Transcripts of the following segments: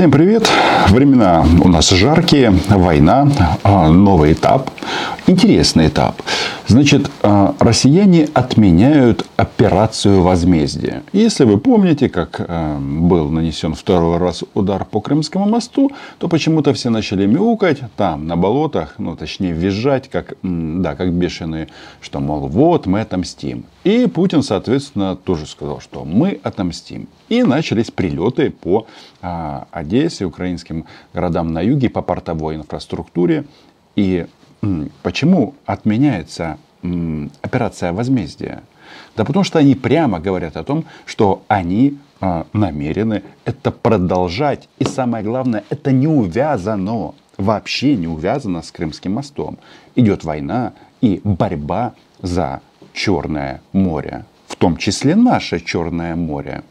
Всем привет! Времена у нас жаркие, война, а, новый этап, интересный этап. Значит, а, россияне отменяют операцию возмездия. Если вы помните, как а, был нанесен второй раз удар по Крымскому мосту, то почему-то все начали мяукать там, на болотах, ну, точнее, визжать, как, да, как бешеные, что, мол, вот мы отомстим. И Путин, соответственно, тоже сказал, что мы отомстим. И начались прилеты по а, Одессе, украинским городам на юге, по портовой инфраструктуре. И почему отменяется операция возмездия? Да потому что они прямо говорят о том, что они а, намерены это продолжать. И самое главное, это не увязано, вообще не увязано с Крымским мостом. Идет война и борьба за Черное море, в том числе наше Черное море.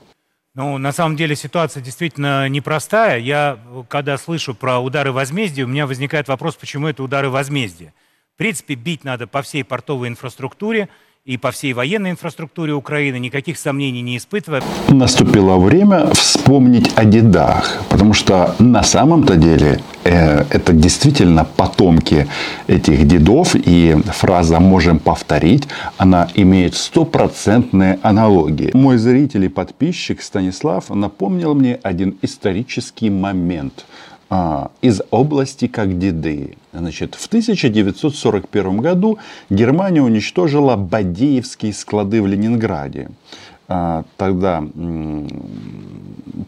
Ну, на самом деле ситуация действительно непростая. Я, когда слышу про удары возмездия, у меня возникает вопрос, почему это удары возмездия. В принципе, бить надо по всей портовой инфраструктуре – и по всей военной инфраструктуре Украины, никаких сомнений не испытывая. Наступило время вспомнить о дедах, потому что на самом-то деле э, это действительно потомки этих дедов, и фраза «можем повторить», она имеет стопроцентные аналогии. Мой зритель и подписчик Станислав напомнил мне один исторический момент – из области Кагдиды. Значит, в 1941 году Германия уничтожила Бадеевские склады в Ленинграде. А, тогда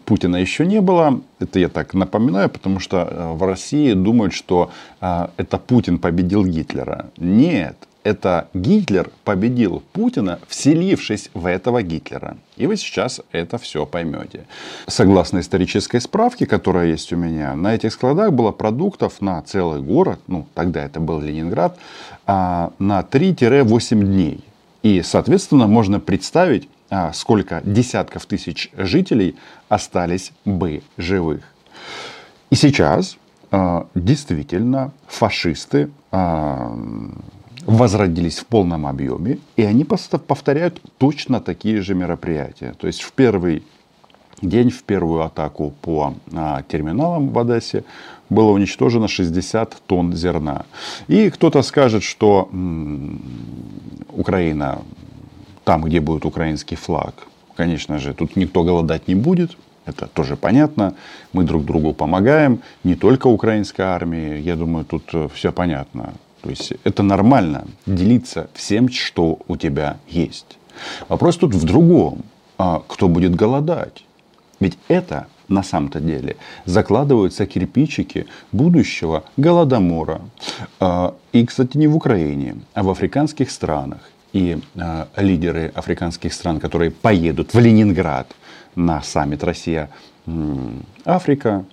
Путина еще не было. Это я так напоминаю, потому что э, в России думают, что а, это Путин победил Гитлера. Нет, это Гитлер победил Путина, вселившись в этого Гитлера. И вы сейчас это все поймете. Согласно исторической справке, которая есть у меня, на этих складах было продуктов на целый город, ну тогда это был Ленинград, а, на 3-8 дней. И, соответственно, можно представить, сколько десятков тысяч жителей остались бы живых. И сейчас а, действительно фашисты возродились в полном объеме, и они повторяют точно такие же мероприятия. То есть в первый день, в первую атаку по а, терминалам в Одессе было уничтожено 60 тонн зерна. И кто-то скажет, что Украина, там, где будет украинский флаг, конечно же, тут никто голодать не будет, это тоже понятно. Мы друг другу помогаем. Не только украинской армии. Я думаю, тут э, все понятно. То есть это нормально делиться всем, что у тебя есть. Вопрос тут в другом. А кто будет голодать? Ведь это на самом-то деле закладываются кирпичики будущего голодомора. А, и, кстати, не в Украине, а в африканских странах. И а, лидеры африканских стран, которые поедут в Ленинград на саммит Россия-Африка,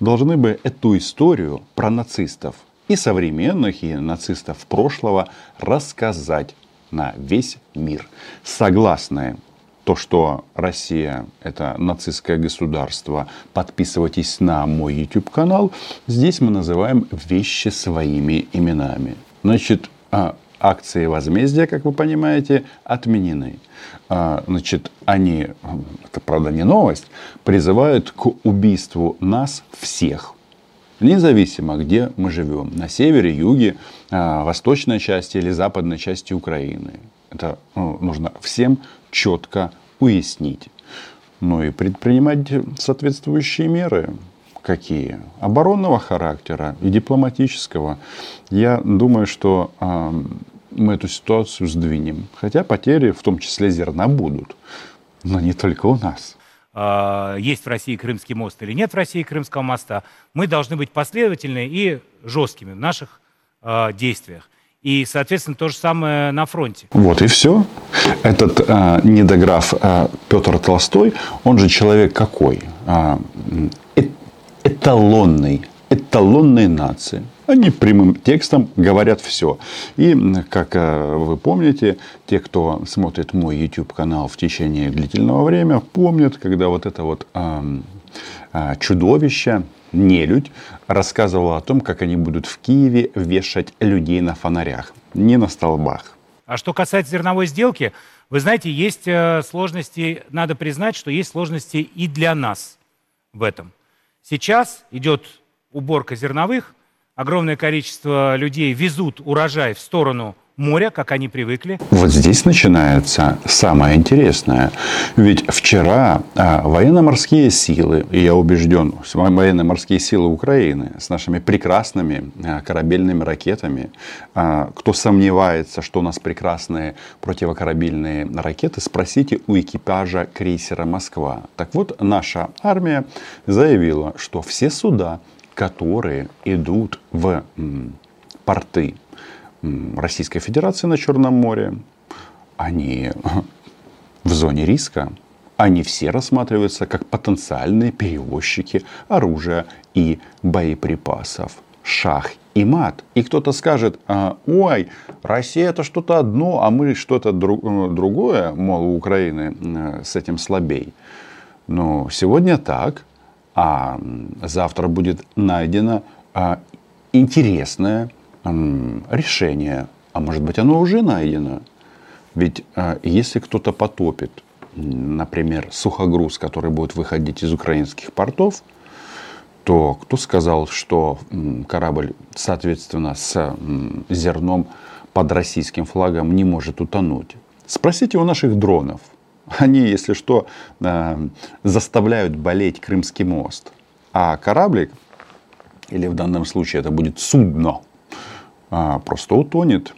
должны бы эту историю про нацистов и современных, и нацистов прошлого рассказать на весь мир. Согласны то, что Россия – это нацистское государство, подписывайтесь на мой YouTube-канал. Здесь мы называем вещи своими именами. Значит, а, акции возмездия, как вы понимаете, отменены. А, значит, они, это правда не новость, призывают к убийству нас всех независимо, где мы живем, на севере, юге, а, восточной части или западной части Украины. Это ну, нужно всем четко уяснить. Ну и предпринимать соответствующие меры. Какие? Оборонного характера и дипломатического. Я думаю, что мы эту ситуацию сдвинем. Хотя потери, в том числе зерна, будут. Но не только у нас. А, есть в России Крымский мост или нет в России Крымского моста, мы должны быть последовательны и жесткими в наших а, действиях. И, соответственно, то же самое на фронте. Вот и все. Этот э, недограф э, Петр Толстой, он же человек какой? Э, эталонный, эталонной нации. Они прямым текстом говорят все. И, как э, вы помните, те, кто смотрит мой YouTube-канал в течение длительного времени, помнят, когда вот это вот э, э, чудовище, нелюдь, рассказывала о том, как они будут в Киеве вешать людей на фонарях, не на столбах. А что касается зерновой сделки, вы знаете, есть э, сложности, надо признать, что есть сложности и для нас в этом. Сейчас идет уборка зерновых, огромное количество людей везут урожай в сторону моря, как они привыкли. Вот здесь начинается самое интересное. Ведь вчера а, военно-морские силы, и я убежден, военно-морские силы Украины с нашими прекрасными а, корабельными ракетами, а, кто сомневается, что у нас прекрасные противокорабельные ракеты, спросите у экипажа крейсера «Москва». Так вот, наша армия заявила, что все суда, которые идут в порты Российской Федерации на Черном море, они в зоне риска. Они все рассматриваются как потенциальные перевозчики оружия и боеприпасов. Шах и мат. И кто-то скажет, «А, ой, Россия это что-то одно, а мы что-то э, другое, мол, у Украины э, с этим слабей. Но сегодня так, а завтра будет найдено а, интересное решение, а может быть оно уже найдено. Ведь а, если кто-то потопит, например, сухогруз, который будет выходить из украинских портов, то кто сказал, что корабль, соответственно, с зерном под российским флагом не может утонуть? Спросите у наших дронов. Они, если что, а, заставляют болеть Крымский мост. А кораблик, или в данном случае это будет судно, а, просто утонет.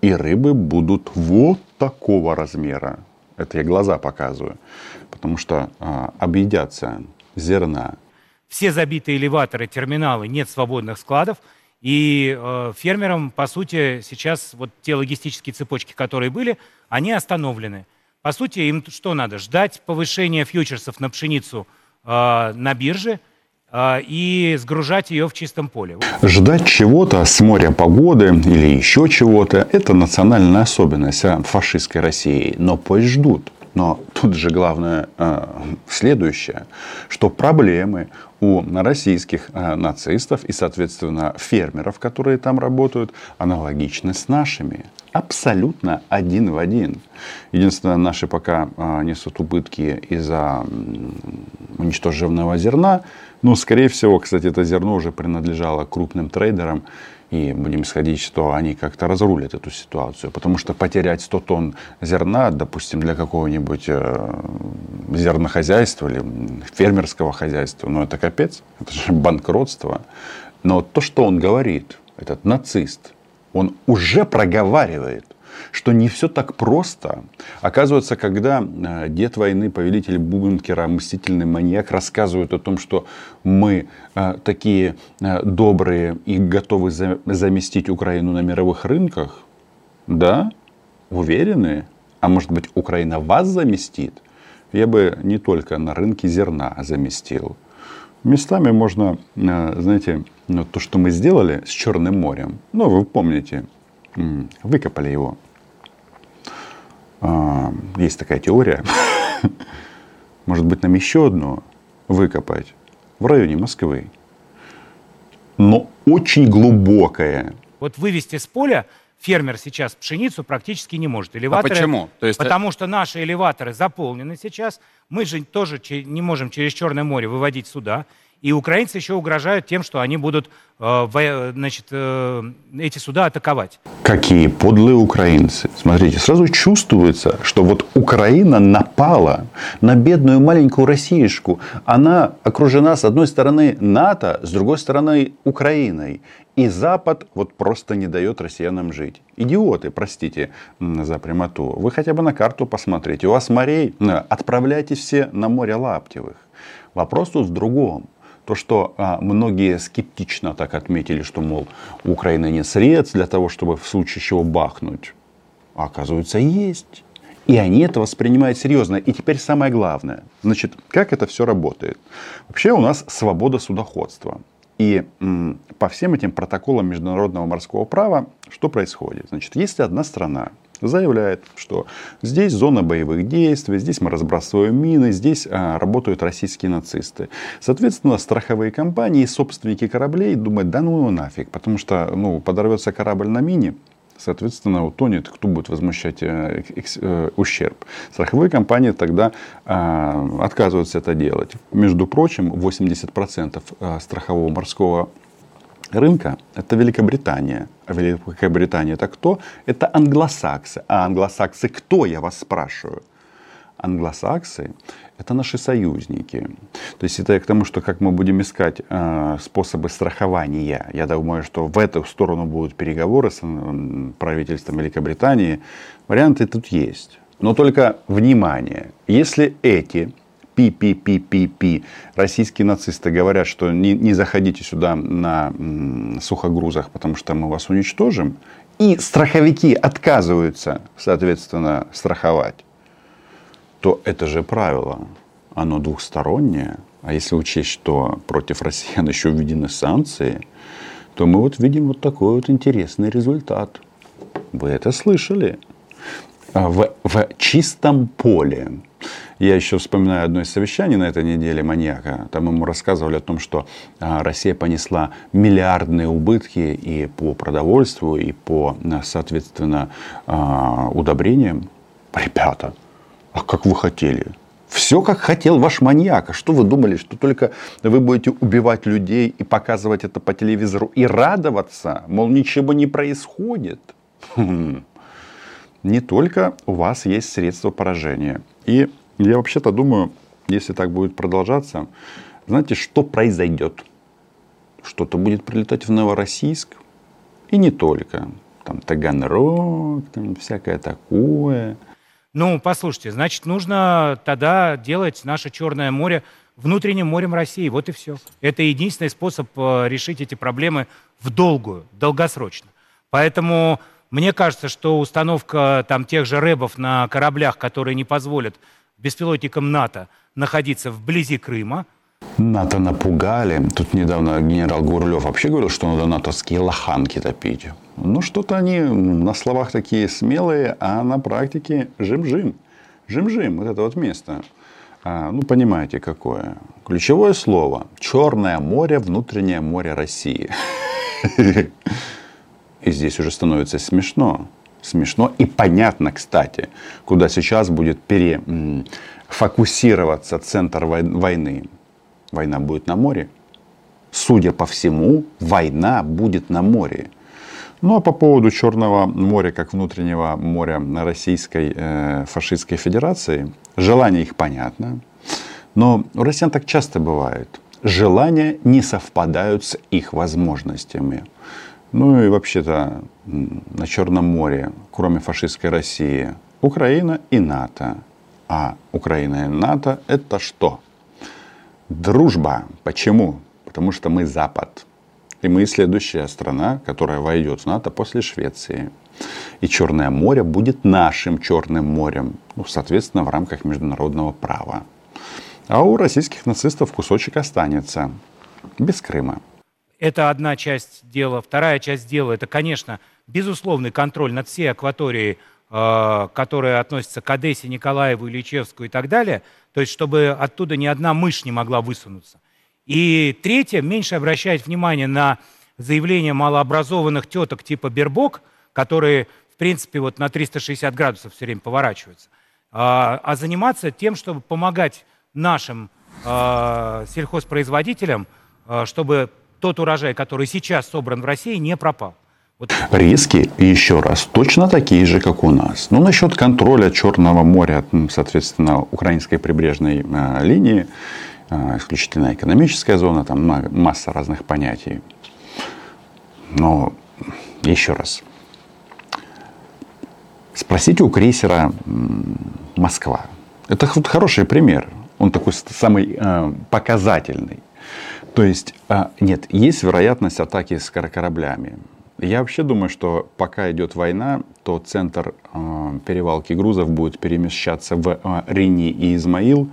И рыбы будут вот такого размера. Это я глаза показываю. Потому что а, объедятся зерна. Все забитые элеваторы, терминалы, нет свободных складов. И э, фермерам, по сути, сейчас вот те логистические цепочки, которые были, они остановлены. По сути, им что надо? Ждать повышения фьючерсов на пшеницу э, на бирже – а, и сгружать ее в чистом поле. Ждать чего-то с моря погоды или еще чего-то – это национальная особенность фашистской России. Но пусть ждут. Но тут же главное э, следующее, что проблемы у российских э, нацистов и, соответственно, фермеров, которые там работают, аналогичны с нашими. Абсолютно один в один. Единственное, наши пока э, несут убытки из-за уничтоженного зерна, ну, скорее всего, кстати, это зерно уже принадлежало крупным трейдерам. И будем исходить, что они как-то разрулят эту ситуацию. Потому что потерять 100 тонн зерна, допустим, для какого-нибудь э, зернохозяйства или фермерского хозяйства, ну это капец, это же банкротство. Но то, что он говорит, этот нацист, он уже проговаривает – что не все так просто. Оказывается, когда э, дед войны, повелитель бункера, мстительный маньяк рассказывают о том, что мы э, такие э, добрые и готовы заместить Украину на мировых рынках, да, уверены, а может быть Украина вас заместит, я бы не только на рынке зерна заместил. Местами можно, знаете, ну, то, что мы сделали с Черным морем, ну, вы помните, выкопали его а, есть такая теория. Может быть, нам еще одну выкопать в районе Москвы. Но очень глубокое. Вот вывести с поля фермер сейчас пшеницу практически не может. Элеваторы, а почему? То есть... Потому что наши элеваторы заполнены сейчас. Мы же тоже не можем через Черное море выводить сюда. И украинцы еще угрожают тем, что они будут э, значит, э, эти суда атаковать. Какие подлые украинцы. Смотрите, сразу чувствуется, что вот Украина напала на бедную маленькую Россиюшку. Она окружена с одной стороны НАТО, с другой стороны Украиной. И Запад вот просто не дает россиянам жить. Идиоты, простите за прямоту. Вы хотя бы на карту посмотрите. У вас морей, отправляйтесь все на море Лаптевых. Вопрос тут в другом то, что а, многие скептично так отметили, что, мол, у Украины нет средств для того, чтобы в случае чего бахнуть. А оказывается, есть. И они это воспринимают серьезно. И теперь самое главное. Значит, как это все работает? Вообще у нас свобода судоходства. И м, по всем этим протоколам международного морского права что происходит? Значит, если одна страна заявляет, что здесь зона боевых действий, здесь мы разбрасываем мины, здесь а, работают российские нацисты. Соответственно, страховые компании, собственники кораблей думают, да ну нафиг, потому что ну, подорвется корабль на мине, соответственно, утонет, кто будет возмущать э, э, ущерб. Страховые компании тогда а, отказываются это делать. Между прочим, 80% а, страхового морского рынка – это Великобритания. А Великобритания – это кто? Это англосаксы. А англосаксы кто, я вас спрашиваю? Англосаксы – это наши союзники. То есть это к тому, что как мы будем искать э, способы страхования. Я думаю, что в эту сторону будут переговоры с правительством Великобритании. Варианты тут есть. Но только внимание, если эти пи-пи-пи-пи-пи. Российские нацисты говорят, что не, не заходите сюда на м, сухогрузах, потому что мы вас уничтожим. И страховики отказываются, соответственно, страховать. То это же правило. Оно двухстороннее. А если учесть, что против россиян еще введены санкции, то мы вот видим вот такой вот интересный результат. Вы это слышали? А в, в чистом поле я еще вспоминаю одно из совещаний на этой неделе маньяка. Там ему рассказывали о том, что а, Россия понесла миллиардные убытки и по продовольствию, и по, а, соответственно, а, удобрениям. Ребята, а как вы хотели? Все как хотел ваш маньяк. Что вы думали, что только вы будете убивать людей и показывать это по телевизору и радоваться, мол, ничего не происходит? Хм. Не только у вас есть средства поражения. И я вообще-то думаю, если так будет продолжаться, знаете, что произойдет? Что-то будет прилетать в Новороссийск. И не только. Там Таганрог, там всякое такое. Ну, послушайте, значит, нужно тогда делать наше Черное море внутренним морем России. Вот и все. Это единственный способ э, решить эти проблемы в долгую, долгосрочно. Поэтому мне кажется, что установка там тех же рэбов на кораблях, которые не позволят беспилотникам НАТО находиться вблизи Крыма. НАТО напугали. Тут недавно генерал Гурлев вообще говорил, что надо натовские лоханки топить. Ну, что-то они на словах такие смелые, а на практике жим-жим. Жим-жим, вот это вот место. А, ну, понимаете, какое. Ключевое слово. Черное море, внутреннее море России. И здесь уже становится смешно смешно и понятно, кстати, куда сейчас будет перефокусироваться центр войны. Война будет на море. Судя по всему, война будет на море. Ну а по поводу Черного моря, как внутреннего моря Российской э, фашистской федерации, желание их понятно. Но у россиян так часто бывает. Желания не совпадают с их возможностями. Ну и вообще-то на Черном море, кроме фашистской России, Украина и НАТО. А Украина и НАТО это что? Дружба. Почему? Потому что мы Запад. И мы следующая страна, которая войдет в НАТО после Швеции. И Черное море будет нашим Черным морем, ну, соответственно, в рамках международного права. А у российских нацистов кусочек останется без Крыма. Это одна часть дела. Вторая часть дела – это, конечно, безусловный контроль над всей акваторией, э, которая относится к Одессе, Николаеву, Ильичевску и так далее. То есть, чтобы оттуда ни одна мышь не могла высунуться. И третье, меньше обращать внимание на заявления малообразованных теток типа Бербок, которые, в принципе, вот на 360 градусов все время поворачиваются, а, а заниматься тем, чтобы помогать нашим э, сельхозпроизводителям, э, чтобы тот урожай, который сейчас собран в России, не пропал. Вот. Риски, еще раз, точно такие же, как у нас. Ну, насчет контроля Черного моря, соответственно, украинской прибрежной э, линии, э, исключительно экономическая зона, там масса разных понятий. Но еще раз, спросите у крейсера Москва. Это хороший пример. Он такой самый э, показательный. То есть, а, нет, есть вероятность атаки с кораблями. Я вообще думаю, что пока идет война, то центр э, перевалки грузов будет перемещаться в э, Рини и Измаил.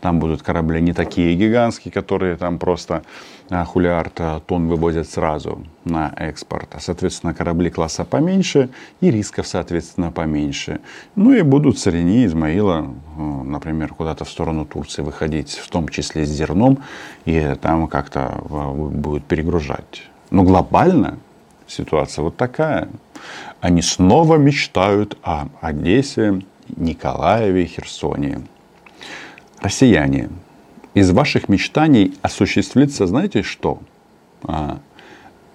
Там будут корабли не такие гигантские, которые там просто э, хулиард э, тонн вывозят сразу на экспорт. А, соответственно, корабли класса поменьше и рисков, соответственно, поменьше. Ну и будут с Рени, Измаила, э, например, куда-то в сторону Турции выходить, в том числе с зерном, и там как-то э, будет перегружать. Но глобально ситуация вот такая. Они снова мечтают о Одессе, Николаеве, Херсоне. Россияне, из ваших мечтаний осуществится, знаете что? А,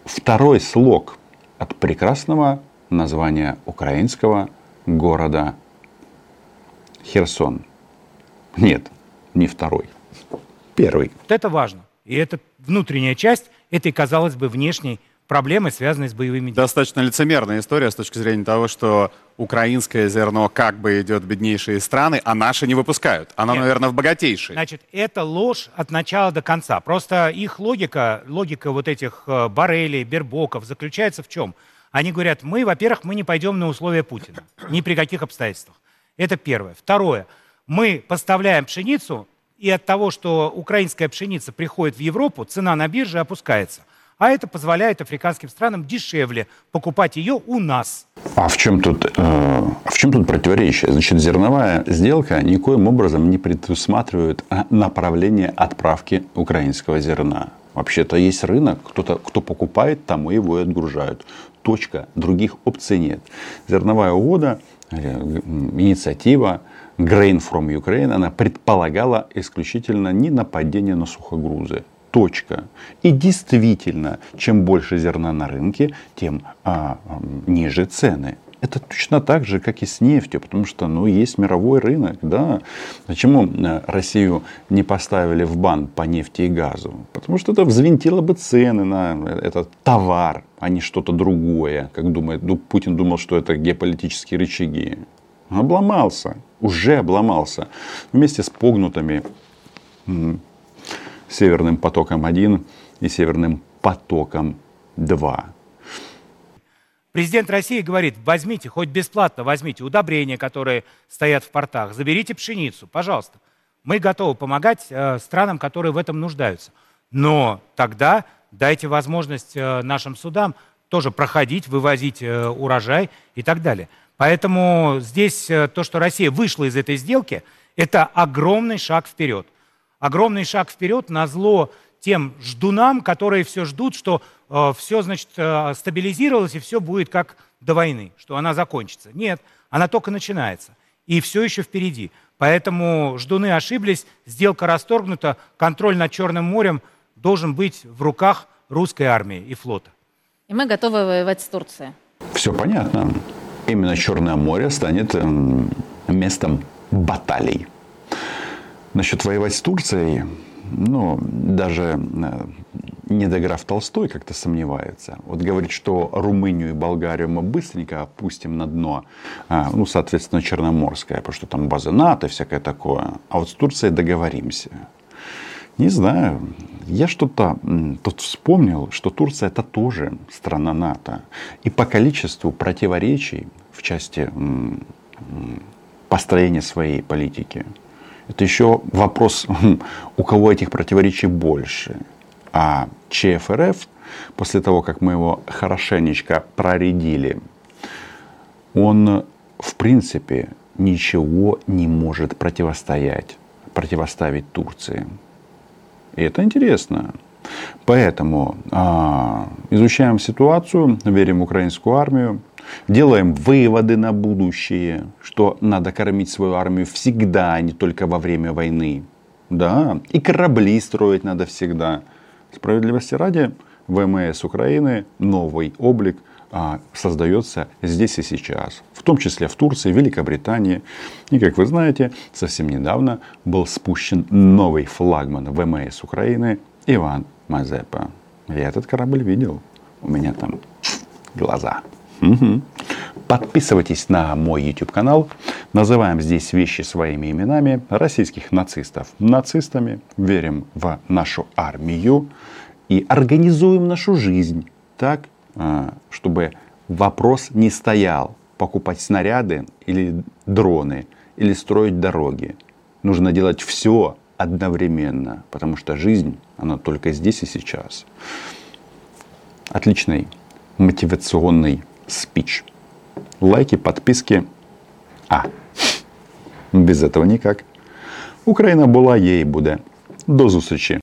второй слог от прекрасного названия украинского города Херсон. Нет, не второй. Первый. Вот это важно. И это внутренняя часть этой, казалось бы, внешней проблемы, связанные с боевыми действиями. Достаточно лицемерная история с точки зрения того, что украинское зерно как бы идет в беднейшие страны, а наши не выпускают. Оно, Нет. наверное, в богатейшие. Значит, это ложь от начала до конца. Просто их логика, логика вот этих э, Барелей, Бербоков заключается в чем? Они говорят, мы, во-первых, мы не пойдем на условия Путина. Ни при каких обстоятельствах. Это первое. Второе. Мы поставляем пшеницу, и от того, что украинская пшеница приходит в Европу, цена на бирже опускается. А это позволяет африканским странам дешевле покупать ее у нас. А в чем тут, э, в чем тут противоречие? Значит, зерновая сделка никоим образом не предусматривает а, направление отправки украинского зерна. Вообще-то есть рынок, кто-то, кто покупает, тому его и отгружают. Точка. Других опций нет. Зерновая угода, инициатива Grain from Ukraine, она предполагала исключительно не нападение на сухогрузы. Точка. И действительно, чем больше зерна на рынке, тем а, ниже цены. Это точно так же, как и с нефтью, потому что ну, есть мировой рынок. Да. Почему э, Россию не поставили в бан по нефти и газу? Потому что это взвинтило бы цены на этот товар, а не что-то другое. Как думает, ну, Путин думал, что это геополитические рычаги. Обломался, уже обломался. Вместе с погнутыми Северным потоком-1 и Северным потоком-2. Президент России говорит, возьмите, хоть бесплатно возьмите удобрения, которые стоят в портах, заберите пшеницу, пожалуйста. Мы готовы помогать э, странам, которые в этом нуждаются. Но тогда дайте возможность э, нашим судам тоже проходить, вывозить э, урожай и так далее. Поэтому здесь э, то, что Россия вышла из этой сделки, это огромный шаг вперед огромный шаг вперед на зло тем ждунам, которые все ждут, что э, все, значит, э, стабилизировалось и все будет как до войны, что она закончится. Нет, она только начинается. И все еще впереди. Поэтому ждуны ошиблись, сделка расторгнута, контроль над Черным морем должен быть в руках русской армии и флота. И мы готовы воевать с Турцией. Все понятно. Именно Черное море станет эм, местом баталий. Насчет воевать с Турцией, ну, даже э, недограф Толстой как-то сомневается. Вот говорит, что Румынию и Болгарию мы быстренько опустим на дно, а, ну, соответственно, Черноморское, потому что там база НАТО всякое такое. А вот с Турцией договоримся. Не знаю. Я что-то тут вспомнил, что Турция это тоже страна НАТО. И по количеству противоречий в части построения своей политики – это еще вопрос, у кого этих противоречий больше. А ЧФРФ, после того, как мы его хорошенечко проредили, он в принципе ничего не может противостоять, противоставить Турции. И это интересно. Поэтому а, изучаем ситуацию, верим в украинскую армию, делаем выводы на будущее, что надо кормить свою армию всегда, а не только во время войны. Да, и корабли строить надо всегда. Справедливости ради, ВМС Украины новый облик а, создается здесь и сейчас. В том числе в Турции, Великобритании. И, как вы знаете, совсем недавно был спущен новый флагман ВМС Украины Иван Мазепа. Я этот корабль видел. У меня там глаза. Угу. Подписывайтесь на мой YouTube канал. Называем здесь вещи своими именами. Российских нацистов нацистами. Верим в нашу армию. И организуем нашу жизнь так, а, чтобы вопрос не стоял. Покупать снаряды или дроны, или строить дороги. Нужно делать все одновременно, потому что жизнь, она только здесь и сейчас. Отличный мотивационный спич. Лайки, подписки. А, без этого никак. Україна була, є і буде. До зустрічі!